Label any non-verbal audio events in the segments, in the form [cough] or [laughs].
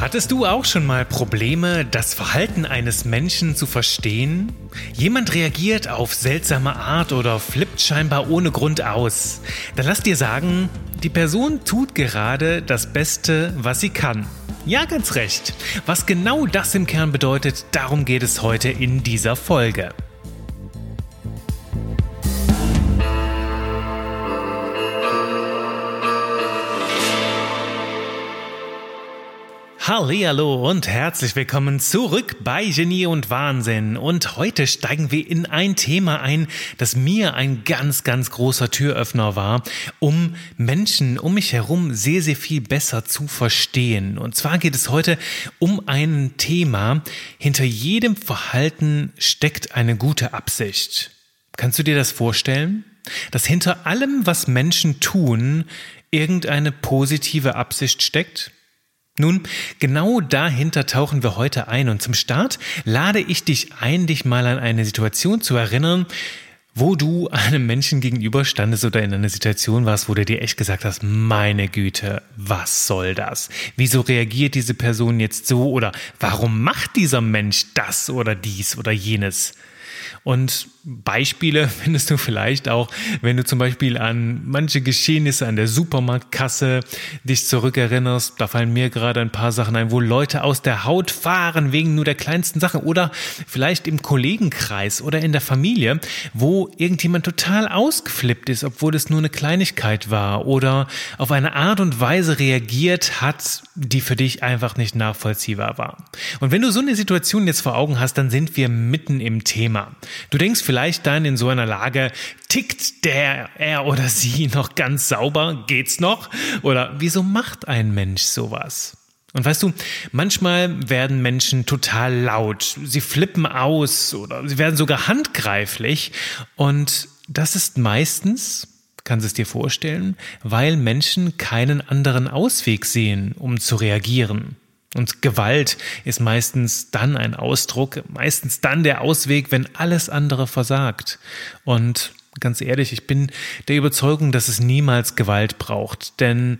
Hattest du auch schon mal Probleme, das Verhalten eines Menschen zu verstehen? Jemand reagiert auf seltsame Art oder flippt scheinbar ohne Grund aus. Dann lass dir sagen, die Person tut gerade das Beste, was sie kann. Ja, ganz recht. Was genau das im Kern bedeutet, darum geht es heute in dieser Folge. Hallo und herzlich willkommen zurück bei Genie und Wahnsinn. Und heute steigen wir in ein Thema ein, das mir ein ganz, ganz großer Türöffner war, um Menschen um mich herum sehr, sehr viel besser zu verstehen. Und zwar geht es heute um ein Thema. Hinter jedem Verhalten steckt eine gute Absicht. Kannst du dir das vorstellen? Dass hinter allem, was Menschen tun, irgendeine positive Absicht steckt? Nun, genau dahinter tauchen wir heute ein und zum Start lade ich dich ein, dich mal an eine Situation zu erinnern, wo du einem Menschen gegenüber standest oder in einer Situation warst, wo du dir echt gesagt hast, meine Güte, was soll das? Wieso reagiert diese Person jetzt so oder warum macht dieser Mensch das oder dies oder jenes? Und Beispiele [laughs] findest du vielleicht auch, wenn du zum Beispiel an manche Geschehnisse an der Supermarktkasse dich zurückerinnerst. Da fallen mir gerade ein paar Sachen ein, wo Leute aus der Haut fahren wegen nur der kleinsten Sache oder vielleicht im Kollegenkreis oder in der Familie, wo irgendjemand total ausgeflippt ist, obwohl es nur eine Kleinigkeit war oder auf eine Art und Weise reagiert hat, die für dich einfach nicht nachvollziehbar war. Und wenn du so eine Situation jetzt vor Augen hast, dann sind wir mitten im Thema. Du denkst vielleicht dann in so einer Lage, tickt der, er oder sie [laughs] noch ganz sauber? Geht's noch? Oder wieso macht ein Mensch sowas? Und weißt du, manchmal werden Menschen total laut, sie flippen aus oder sie werden sogar handgreiflich. Und das ist meistens, kannst du es dir vorstellen, weil Menschen keinen anderen Ausweg sehen, um zu reagieren. Und Gewalt ist meistens dann ein Ausdruck, meistens dann der Ausweg, wenn alles andere versagt. Und ganz ehrlich, ich bin der Überzeugung, dass es niemals Gewalt braucht. Denn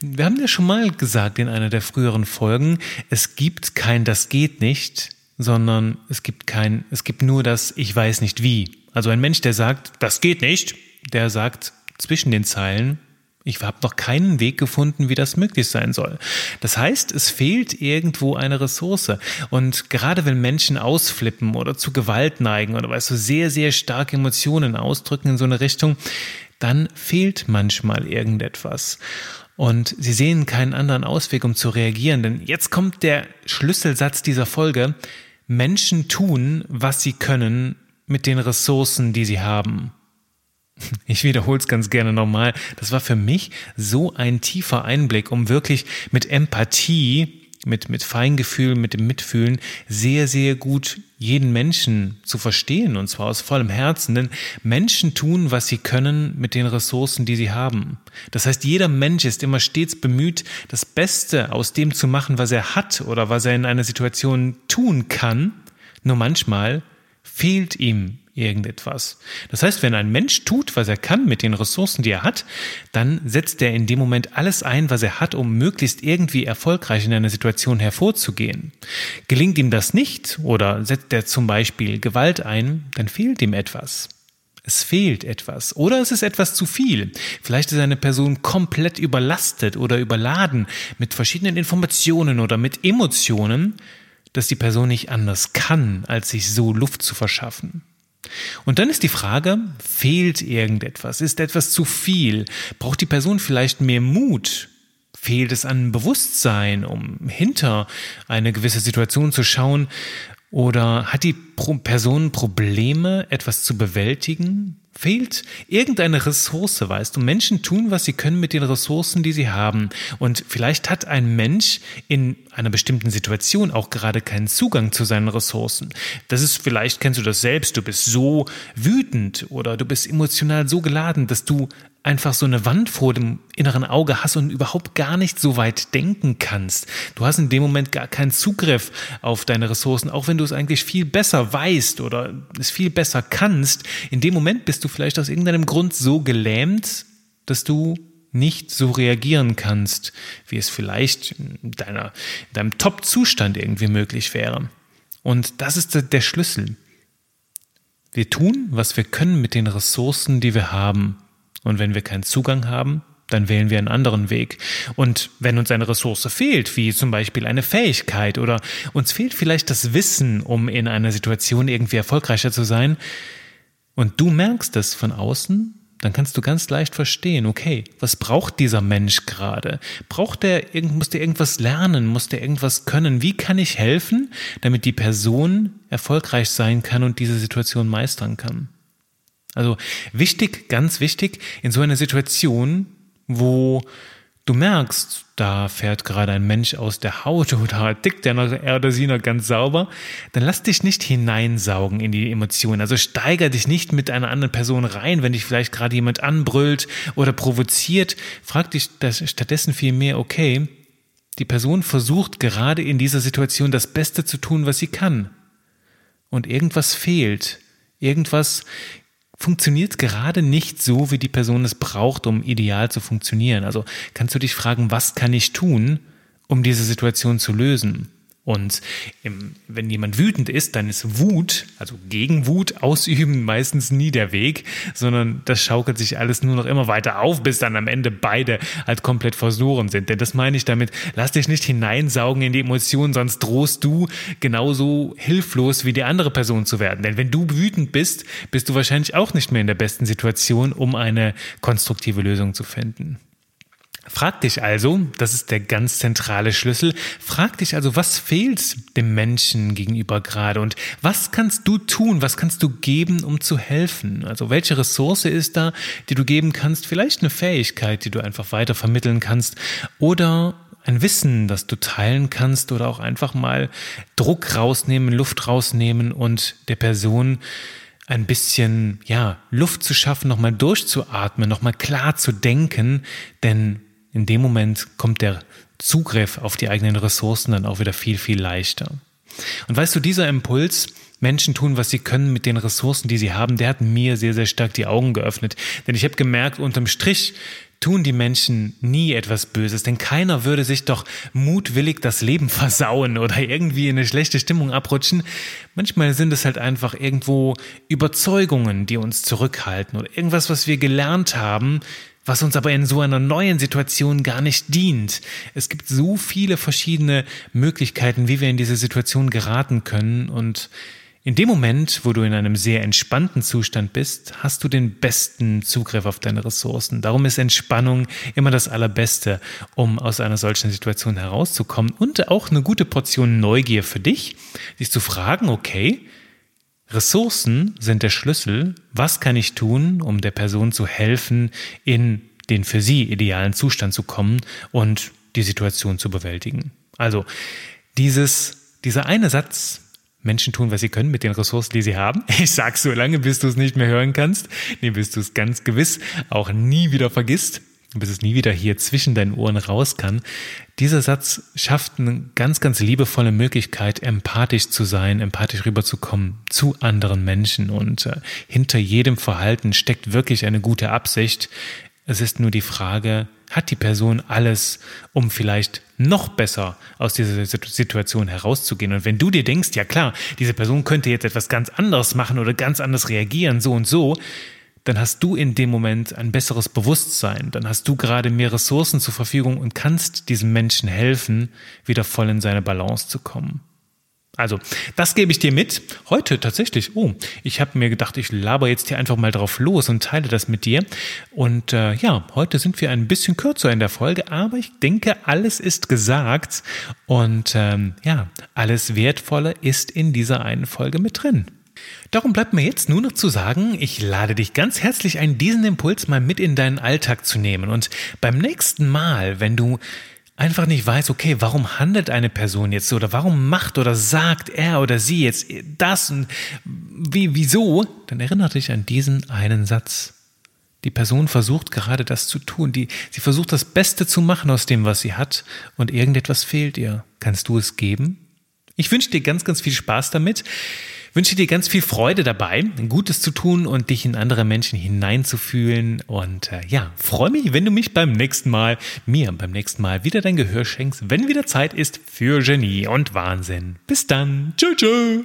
wir haben ja schon mal gesagt in einer der früheren Folgen, es gibt kein Das geht nicht, sondern es gibt kein, es gibt nur das Ich weiß nicht wie. Also ein Mensch, der sagt, das geht nicht, der sagt zwischen den Zeilen, ich habe noch keinen Weg gefunden, wie das möglich sein soll. Das heißt, es fehlt irgendwo eine Ressource. Und gerade wenn Menschen ausflippen oder zu Gewalt neigen oder weißt du, sehr, sehr starke Emotionen ausdrücken in so eine Richtung, dann fehlt manchmal irgendetwas. Und sie sehen keinen anderen Ausweg, um zu reagieren. Denn jetzt kommt der Schlüsselsatz dieser Folge. Menschen tun, was sie können mit den Ressourcen, die sie haben. [laughs] Ich wiederhole es ganz gerne nochmal. Das war für mich so ein tiefer Einblick, um wirklich mit Empathie, mit, mit Feingefühl, mit dem Mitfühlen sehr, sehr gut jeden Menschen zu verstehen und zwar aus vollem Herzen. Denn Menschen tun, was sie können mit den Ressourcen, die sie haben. Das heißt, jeder Mensch ist immer stets bemüht, das Beste aus dem zu machen, was er hat oder was er in einer Situation tun kann. Nur manchmal fehlt ihm irgendetwas. Das heißt, wenn ein Mensch tut, was er kann mit den Ressourcen, die er hat, dann setzt er in dem Moment alles ein, was er hat, um möglichst irgendwie erfolgreich in einer Situation hervorzugehen. Gelingt ihm das nicht oder setzt er zum Beispiel Gewalt ein, dann fehlt ihm etwas. Es fehlt etwas oder es ist etwas zu viel. Vielleicht ist eine Person komplett überlastet oder überladen mit verschiedenen Informationen oder mit Emotionen, dass die Person nicht anders kann, als sich so Luft zu verschaffen. Und dann ist die Frage, fehlt irgendetwas? Ist etwas zu viel? Braucht die Person vielleicht mehr Mut? Fehlt es an Bewusstsein, um hinter eine gewisse Situation zu schauen? Oder hat die Person Probleme, etwas zu bewältigen? Fehlt irgendeine Ressource, weißt du? Menschen tun, was sie können mit den Ressourcen, die sie haben. Und vielleicht hat ein Mensch in einer bestimmten Situation auch gerade keinen Zugang zu seinen Ressourcen. Das ist vielleicht, kennst du das selbst, du bist so wütend oder du bist emotional so geladen, dass du einfach so eine Wand vor dem inneren Auge hast und überhaupt gar nicht so weit denken kannst. Du hast in dem Moment gar keinen Zugriff auf deine Ressourcen, auch wenn du es eigentlich viel besser weißt oder es viel besser kannst. In dem Moment bist du vielleicht aus irgendeinem Grund so gelähmt, dass du nicht so reagieren kannst, wie es vielleicht in, deiner, in deinem Top-Zustand irgendwie möglich wäre. Und das ist der Schlüssel. Wir tun, was wir können mit den Ressourcen, die wir haben. Und wenn wir keinen Zugang haben, dann wählen wir einen anderen Weg. Und wenn uns eine Ressource fehlt, wie zum Beispiel eine Fähigkeit oder uns fehlt vielleicht das Wissen, um in einer Situation irgendwie erfolgreicher zu sein, und du merkst es von außen, dann kannst du ganz leicht verstehen, okay, was braucht dieser Mensch gerade? Braucht er, muss der irgendwas lernen? Muss der irgendwas können? Wie kann ich helfen, damit die Person erfolgreich sein kann und diese Situation meistern kann? Also wichtig, ganz wichtig, in so einer Situation, wo du merkst, da fährt gerade ein Mensch aus der Haut oder tickt der noch, er oder sie noch ganz sauber, dann lass dich nicht hineinsaugen in die Emotionen. Also steiger dich nicht mit einer anderen Person rein, wenn dich vielleicht gerade jemand anbrüllt oder provoziert. Frag dich das stattdessen vielmehr, okay, die Person versucht gerade in dieser Situation das Beste zu tun, was sie kann. Und irgendwas fehlt. Irgendwas funktioniert gerade nicht so, wie die Person es braucht, um ideal zu funktionieren. Also kannst du dich fragen, was kann ich tun, um diese Situation zu lösen? Und im, wenn jemand wütend ist, dann ist Wut, also gegen Wut ausüben, meistens nie der Weg, sondern das schaukelt sich alles nur noch immer weiter auf, bis dann am Ende beide halt komplett verloren sind. Denn das meine ich damit, lass dich nicht hineinsaugen in die Emotionen, sonst drohst du genauso hilflos wie die andere Person zu werden. Denn wenn du wütend bist, bist du wahrscheinlich auch nicht mehr in der besten Situation, um eine konstruktive Lösung zu finden. Frag dich also, das ist der ganz zentrale Schlüssel, frag dich also, was fehlt dem Menschen gegenüber gerade und was kannst du tun, was kannst du geben, um zu helfen? Also welche Ressource ist da, die du geben kannst? Vielleicht eine Fähigkeit, die du einfach weiter vermitteln kannst oder ein Wissen, das du teilen kannst oder auch einfach mal Druck rausnehmen, Luft rausnehmen und der Person ein bisschen, ja, Luft zu schaffen, nochmal durchzuatmen, nochmal klar zu denken, denn in dem Moment kommt der Zugriff auf die eigenen Ressourcen dann auch wieder viel, viel leichter. Und weißt du, dieser Impuls, Menschen tun, was sie können mit den Ressourcen, die sie haben, der hat mir sehr, sehr stark die Augen geöffnet. Denn ich habe gemerkt, unterm Strich tun die Menschen nie etwas Böses, denn keiner würde sich doch mutwillig das Leben [laughs] versauen oder irgendwie in eine schlechte Stimmung abrutschen. Manchmal sind es halt einfach irgendwo Überzeugungen, die uns zurückhalten oder irgendwas, was wir gelernt haben, was uns aber in so einer neuen Situation gar nicht dient. Es gibt so viele verschiedene Möglichkeiten, wie wir in diese Situation geraten können und in dem Moment, wo du in einem sehr entspannten Zustand bist, hast du den besten Zugriff auf deine Ressourcen. Darum ist Entspannung immer das Allerbeste, um aus einer solchen Situation herauszukommen und auch eine gute Portion Neugier für dich, dich zu fragen, okay, Ressourcen sind der Schlüssel. Was kann ich tun, um der Person zu helfen, in den für sie idealen Zustand zu kommen und die Situation zu bewältigen? Also dieses, dieser eine Satz, Menschen tun, was sie können mit den Ressourcen, die sie haben. [laughs] Ich sag's so lange, bis du es nicht mehr hören kannst. Nee, bis du es ganz gewiss auch nie wieder vergisst bis es nie wieder hier zwischen deinen Ohren raus kann. Dieser Satz schafft eine ganz, ganz liebevolle Möglichkeit, empathisch zu sein, empathisch rüberzukommen zu anderen Menschen. Und äh, hinter jedem Verhalten steckt wirklich eine gute Absicht. Es ist nur die Frage, hat die Person alles, um vielleicht noch besser aus dieser Situation herauszugehen? Und wenn du dir denkst, ja klar, diese Person könnte jetzt etwas ganz anderes machen oder ganz anders reagieren, so und so, dann hast du in dem Moment ein besseres Bewusstsein, dann hast du gerade mehr Ressourcen zur Verfügung und kannst diesem Menschen helfen, wieder voll in seine Balance zu kommen. Also, das gebe ich dir mit. Heute tatsächlich, oh, ich habe mir gedacht, ich laber jetzt hier einfach mal drauf los und teile das mit dir. Und äh, ja, heute sind wir ein bisschen kürzer in der Folge, aber ich denke, alles ist gesagt. Und ähm, ja, alles Wertvolle ist in dieser einen Folge mit drin. Darum bleibt mir jetzt nur noch zu sagen, ich lade dich ganz herzlich ein, diesen Impuls mal mit in deinen Alltag zu nehmen. Und beim nächsten Mal, wenn du einfach nicht weißt, okay, warum handelt eine Person jetzt so oder warum macht oder sagt er oder sie jetzt das und wie, wieso, dann erinnere dich an diesen einen Satz. Die Person versucht gerade das zu tun, die, sie versucht das Beste zu machen aus dem, was sie hat und irgendetwas fehlt ihr. Kannst du es geben? Ich wünsche dir ganz, ganz viel Spaß damit. Wünsche dir ganz viel Freude dabei, Gutes zu tun und dich in andere Menschen hineinzufühlen. Und äh, ja, freue mich, wenn du mich beim nächsten Mal, mir beim nächsten Mal wieder dein Gehör schenkst, wenn wieder Zeit ist für Genie und Wahnsinn. Bis dann. Tschüss. tschüss.